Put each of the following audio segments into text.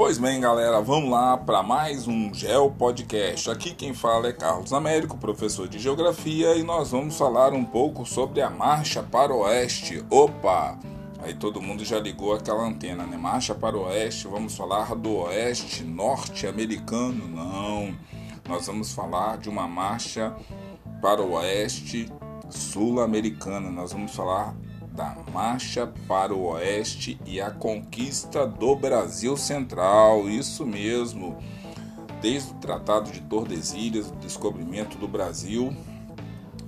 Pois bem, galera, vamos lá para mais um Geo Podcast. Aqui quem fala é Carlos Américo, professor de Geografia, e nós vamos falar um pouco sobre a marcha para o oeste. Opa! Aí todo mundo já ligou aquela antena, né? Marcha para o oeste, vamos falar do oeste norte-americano? Não. Nós vamos falar de uma marcha para o oeste sul-americana. Nós vamos falar da marcha para o oeste e a conquista do Brasil Central. Isso mesmo. Desde o Tratado de Tordesilhas, o descobrimento do Brasil,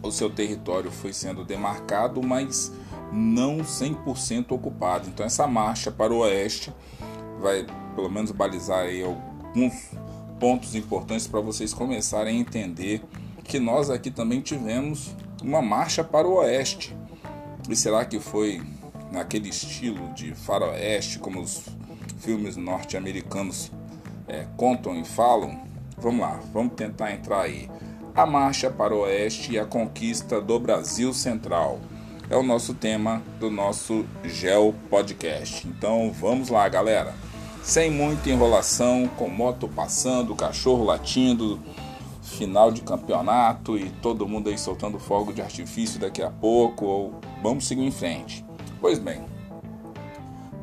o seu território foi sendo demarcado, mas não 100% ocupado. Então essa marcha para o oeste vai pelo menos balizar aí alguns pontos importantes para vocês começarem a entender que nós aqui também tivemos uma marcha para o oeste. E será que foi naquele estilo de faroeste, como os filmes norte-americanos é, contam e falam? Vamos lá, vamos tentar entrar aí. A Marcha para o Oeste e a Conquista do Brasil Central. É o nosso tema do nosso Geo Podcast. Então vamos lá, galera. Sem muita enrolação, com moto passando, cachorro latindo, final de campeonato e todo mundo aí soltando fogo de artifício daqui a pouco, ou vamos seguir em frente. Pois bem,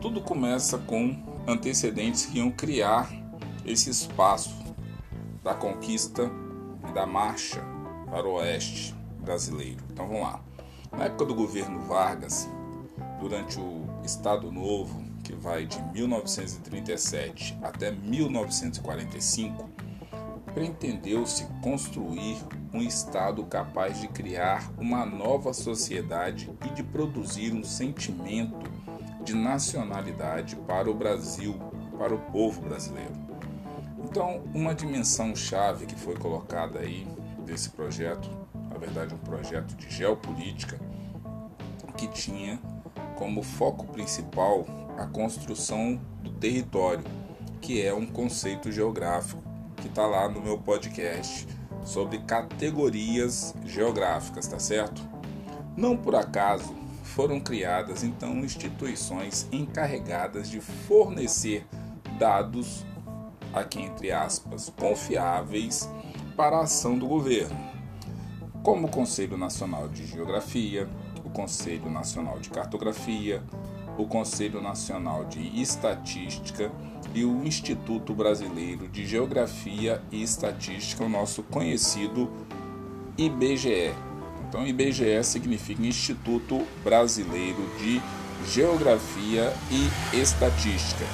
tudo começa com antecedentes que iam criar esse espaço da conquista e da marcha para o oeste brasileiro. Então vamos lá. Na época do governo Vargas, durante o Estado Novo, que vai de 1937 até 1945, pretendeu-se construir um Estado capaz de criar uma nova sociedade e de produzir um sentimento de nacionalidade para o Brasil, para o povo brasileiro. Então, uma dimensão chave que foi colocada aí desse projeto, na verdade, um projeto de geopolítica, que tinha como foco principal a construção do território, que é um conceito geográfico que está lá no meu podcast sobre categorias geográficas, tá certo? Não por acaso foram criadas então instituições encarregadas de fornecer dados, aqui entre aspas, confiáveis para a ação do governo, como o Conselho Nacional de Geografia, o Conselho Nacional de Cartografia, o Conselho Nacional de Estatística e o Instituto Brasileiro de Geografia e Estatística, o nosso conhecido IBGE. Então, IBGE significa Instituto Brasileiro de Geografia e Estatística.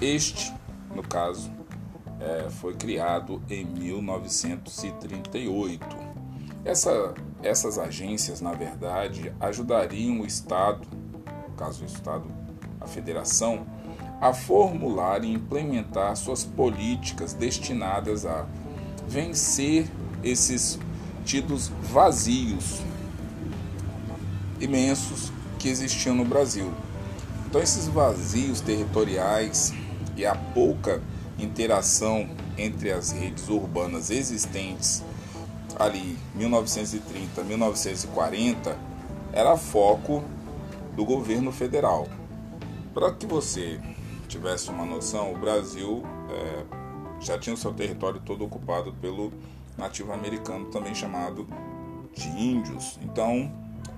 Este, no caso, é, foi criado em 1938. Essa, essas agências, na verdade, ajudariam o Estado, no caso o Estado, a Federação, a formular e implementar suas políticas destinadas a vencer esses tidos vazios imensos que existiam no Brasil. Então, esses vazios territoriais e a pouca interação entre as redes urbanas existentes ali 1930, 1940 era foco do governo federal. Para que você tivesse uma noção, o Brasil é, já tinha o seu território todo ocupado pelo nativo americano, também chamado de índios. Então,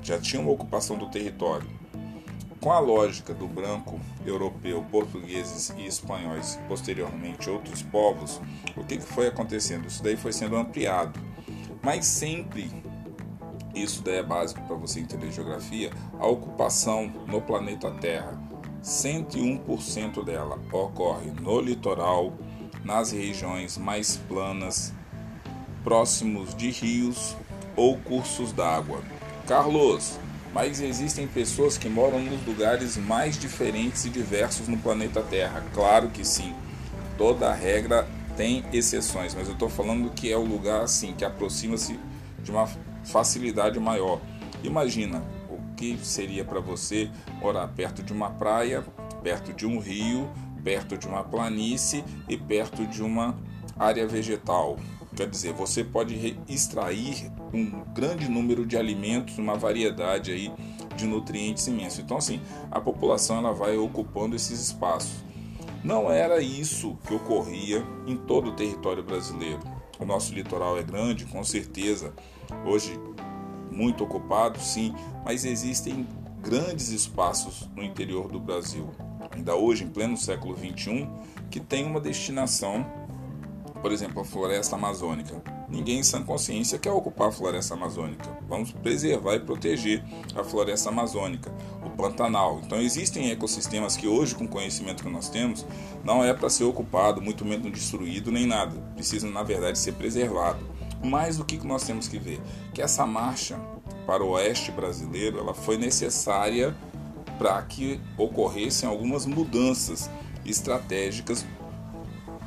já tinha uma ocupação do território. Com a lógica do branco europeu, portugueses e espanhóis, posteriormente outros povos, o que foi acontecendo? Isso daí foi sendo ampliado. Mas sempre, isso daí é básico para você entender geografia, a ocupação no planeta Terra 101% dela ocorre no litoral, nas regiões mais planas, próximos de rios ou cursos d'água. Carlos, mas existem pessoas que moram nos lugares mais diferentes e diversos no planeta Terra. Claro que sim. Toda regra tem exceções, mas eu estou falando que é o lugar assim que aproxima-se de uma facilidade maior. Imagina, que seria para você morar perto de uma praia, perto de um rio, perto de uma planície e perto de uma área vegetal. Quer dizer, você pode extrair um grande número de alimentos, uma variedade aí de nutrientes imenso. Então, assim, a população ela vai ocupando esses espaços. Não era isso que ocorria em todo o território brasileiro. O nosso litoral é grande, com certeza, hoje muito ocupado, sim, mas existem grandes espaços no interior do Brasil, ainda hoje, em pleno século XXI, que tem uma destinação, por exemplo, a floresta amazônica. Ninguém em sã consciência quer ocupar a floresta amazônica. Vamos preservar e proteger a floresta amazônica, o Pantanal. Então existem ecossistemas que hoje, com o conhecimento que nós temos, não é para ser ocupado, muito menos destruído nem nada. Precisam, na verdade, ser preservado. Mas o que nós temos que ver? Que essa marcha para o oeste brasileiro ela foi necessária para que ocorressem algumas mudanças estratégicas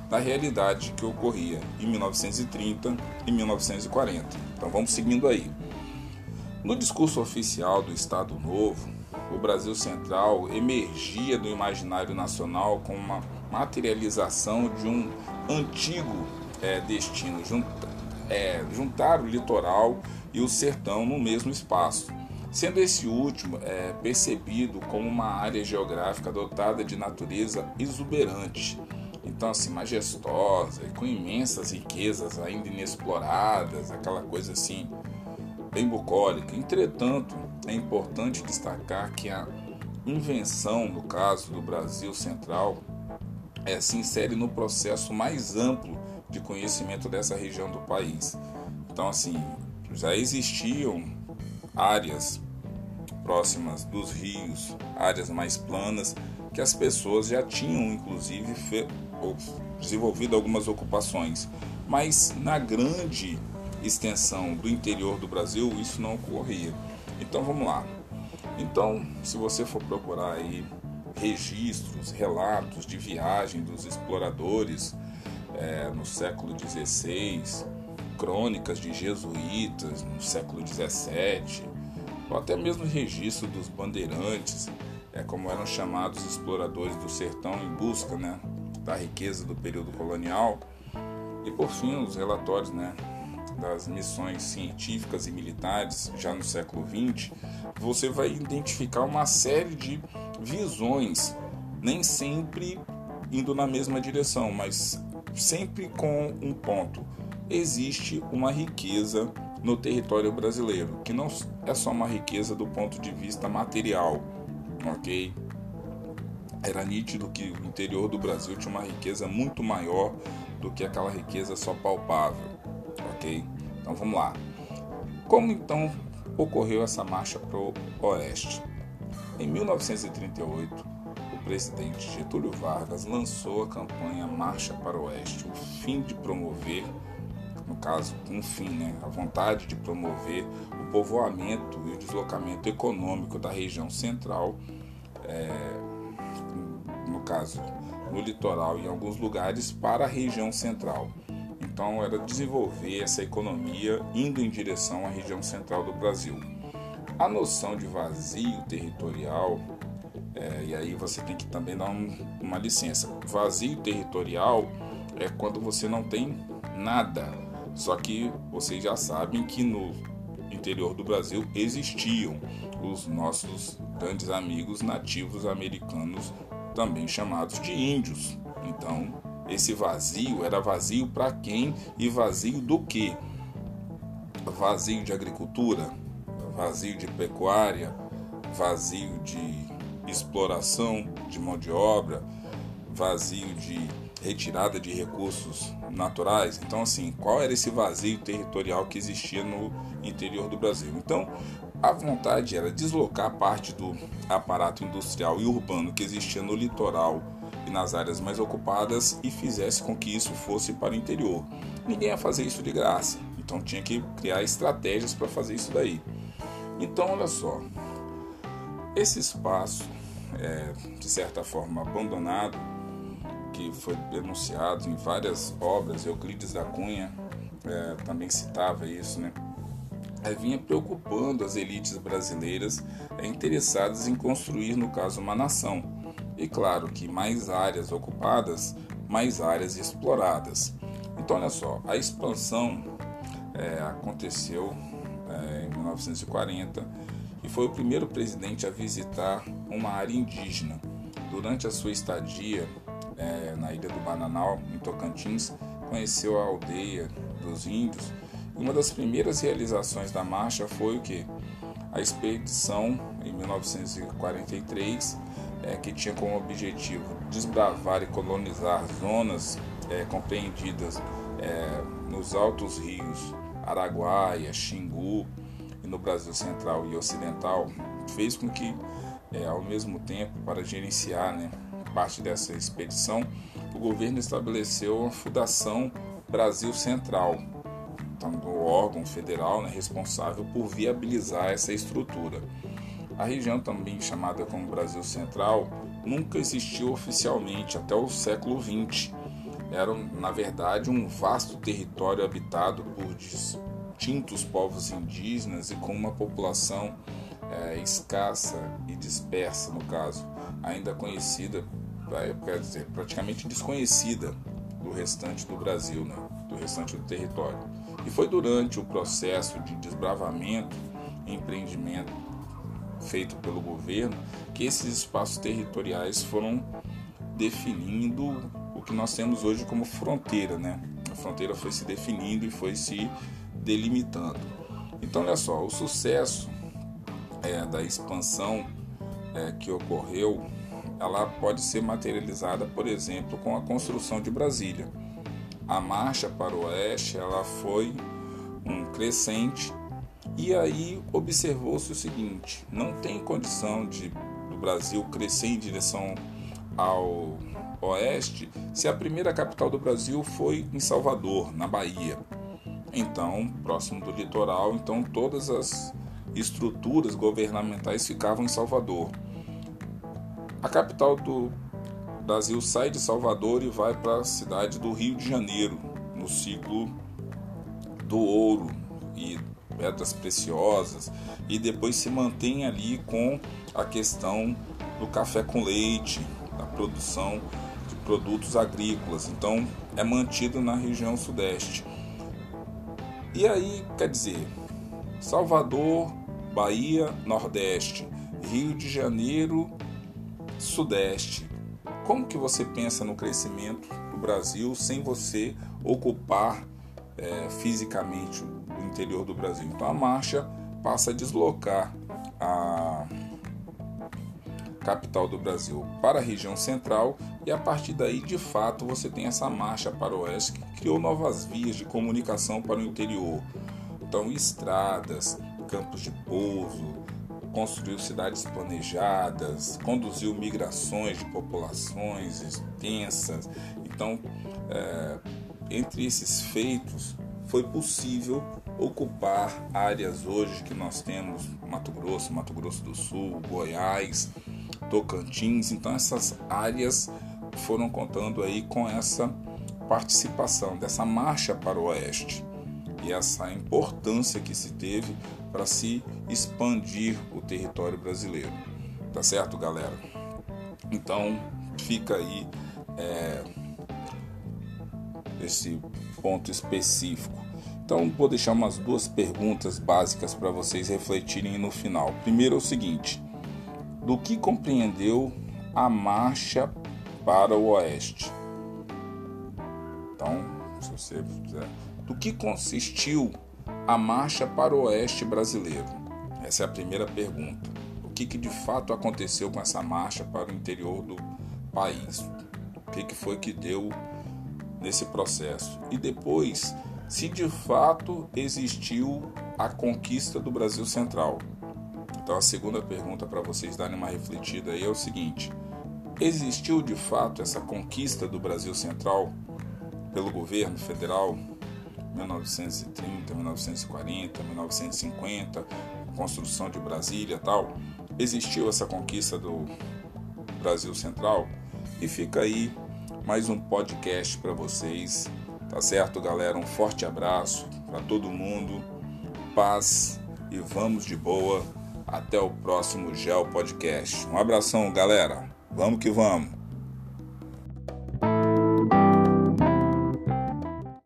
da realidade que ocorria em 1930 e 1940. Então vamos seguindo aí. No discurso oficial do Estado Novo, o Brasil Central emergia do imaginário nacional como uma materialização de um antigo é, destino, é, juntar o litoral e o sertão no mesmo espaço, sendo esse último é, percebido como uma área geográfica dotada de natureza exuberante, então assim majestosa e com imensas riquezas ainda inexploradas, aquela coisa assim bem bucólica. Entretanto, é importante destacar que a invenção, no caso do Brasil Central, é, se insere no processo mais amplo de conhecimento dessa região do país. Então, assim, já existiam áreas próximas dos rios, áreas mais planas, que as pessoas já tinham, inclusive, desenvolvido algumas ocupações. Mas na grande extensão do interior do Brasil, isso não ocorria. Então vamos lá. Então, se você for procurar aí registros, relatos de viagem dos exploradores é, no século XVI, crônicas de jesuítas no século XVII, ou até mesmo registro dos bandeirantes, é, como eram chamados exploradores do sertão em busca né, da riqueza do período colonial, e por fim os relatórios né, das missões científicas e militares já no século XX, você vai identificar uma série de visões, nem sempre indo na mesma direção, mas sempre com um ponto. Existe uma riqueza no território brasileiro, que não é só uma riqueza do ponto de vista material, ok? Era nítido que o interior do Brasil tinha uma riqueza muito maior do que aquela riqueza só palpável, ok? Então vamos lá. Como então ocorreu essa marcha para o oeste? Em 1938, presidente Getúlio Vargas lançou a campanha Marcha para o Oeste, o fim de promover, no caso, um fim, né, a vontade de promover o povoamento e o deslocamento econômico da região central, é, no caso, no litoral e em alguns lugares, para a região central. Então, era desenvolver essa economia indo em direção à região central do Brasil. A noção de vazio territorial é, e aí você tem que também dar um, uma licença. Vazio territorial é quando você não tem nada. Só que vocês já sabem que no interior do Brasil existiam os nossos grandes amigos nativos americanos, também chamados de índios. Então, esse vazio era vazio para quem e vazio do que? Vazio de agricultura, vazio de pecuária, vazio de exploração de mão de obra, vazio de retirada de recursos naturais. Então, assim, qual era esse vazio territorial que existia no interior do Brasil? Então, a vontade era deslocar parte do aparato industrial e urbano que existia no litoral e nas áreas mais ocupadas e fizesse com que isso fosse para o interior. Ninguém ia fazer isso de graça, então tinha que criar estratégias para fazer isso daí. Então, olha só, esse espaço, é, de certa forma abandonado, que foi denunciado em várias obras, Euclides da Cunha é, também citava isso, né? É, vinha preocupando as elites brasileiras é, interessadas em construir, no caso, uma nação. E claro que mais áreas ocupadas, mais áreas exploradas. Então, olha só, a expansão é, aconteceu é, em 1940 e foi o primeiro presidente a visitar uma área indígena. Durante a sua estadia é, na ilha do Bananal, em Tocantins, conheceu a aldeia dos índios. Uma das primeiras realizações da marcha foi o que? A expedição em 1943, é, que tinha como objetivo desbravar e colonizar zonas é, compreendidas é, nos altos rios Araguaia, Xingu no Brasil Central e Ocidental, fez com que, é, ao mesmo tempo, para gerenciar né, parte dessa expedição, o governo estabeleceu a Fundação Brasil Central, então, o órgão federal né, responsável por viabilizar essa estrutura. A região, também chamada como Brasil Central, nunca existiu oficialmente até o século XX. Era, na verdade, um vasto território habitado por distintos povos indígenas e com uma população é, escassa e dispersa, no caso, ainda conhecida, quer dizer, praticamente desconhecida do restante do Brasil, né, do restante do território. E foi durante o processo de desbravamento e empreendimento feito pelo governo que esses espaços territoriais foram definindo o que nós temos hoje como fronteira, né? A fronteira foi se definindo e foi se delimitando. Então, olha só, o sucesso é, da expansão é, que ocorreu, ela pode ser materializada, por exemplo, com a construção de Brasília. A marcha para o oeste, ela foi um crescente e aí observou-se o seguinte: não tem condição de do Brasil crescer em direção ao oeste se a primeira capital do Brasil foi em Salvador, na Bahia. Então, próximo do litoral, então todas as estruturas governamentais ficavam em Salvador. A capital do Brasil sai de Salvador e vai para a cidade do Rio de Janeiro, no ciclo do ouro e pedras preciosas, e depois se mantém ali com a questão do café com leite, da produção de produtos agrícolas. Então é mantido na região sudeste. E aí, quer dizer, Salvador, Bahia, Nordeste, Rio de Janeiro, Sudeste. Como que você pensa no crescimento do Brasil sem você ocupar é, fisicamente o interior do Brasil? Então a marcha passa a deslocar a capital do Brasil para a região central e a partir daí de fato você tem essa marcha para o oeste que criou novas vias de comunicação para o interior. Então estradas, campos de pouso, construiu cidades planejadas, conduziu migrações de populações extensas. Então, é, entre esses feitos, foi possível ocupar áreas hoje que nós temos Mato Grosso, Mato Grosso do Sul, Goiás, Tocantins. Então essas áreas foram contando aí com essa participação dessa marcha para o oeste e essa importância que se teve para se expandir o território brasileiro. Tá certo, galera? Então fica aí é, esse ponto específico. Então vou deixar umas duas perguntas básicas para vocês refletirem no final. Primeiro é o seguinte: do que compreendeu a marcha para o oeste? Então, se você quiser, do que consistiu a marcha para o oeste brasileiro? Essa é a primeira pergunta. O que, que de fato aconteceu com essa marcha para o interior do país? O que, que foi que deu nesse processo? E depois, se de fato existiu a conquista do Brasil Central. Então, a segunda pergunta para vocês darem uma refletida aí é o seguinte: existiu de fato essa conquista do Brasil Central pelo governo federal? 1930, 1940, 1950, construção de Brasília tal. Existiu essa conquista do Brasil Central? E fica aí mais um podcast para vocês. Tá certo, galera? Um forte abraço para todo mundo. Paz e vamos de boa. Até o próximo Gel Podcast. Um abração, galera. Vamos que vamos.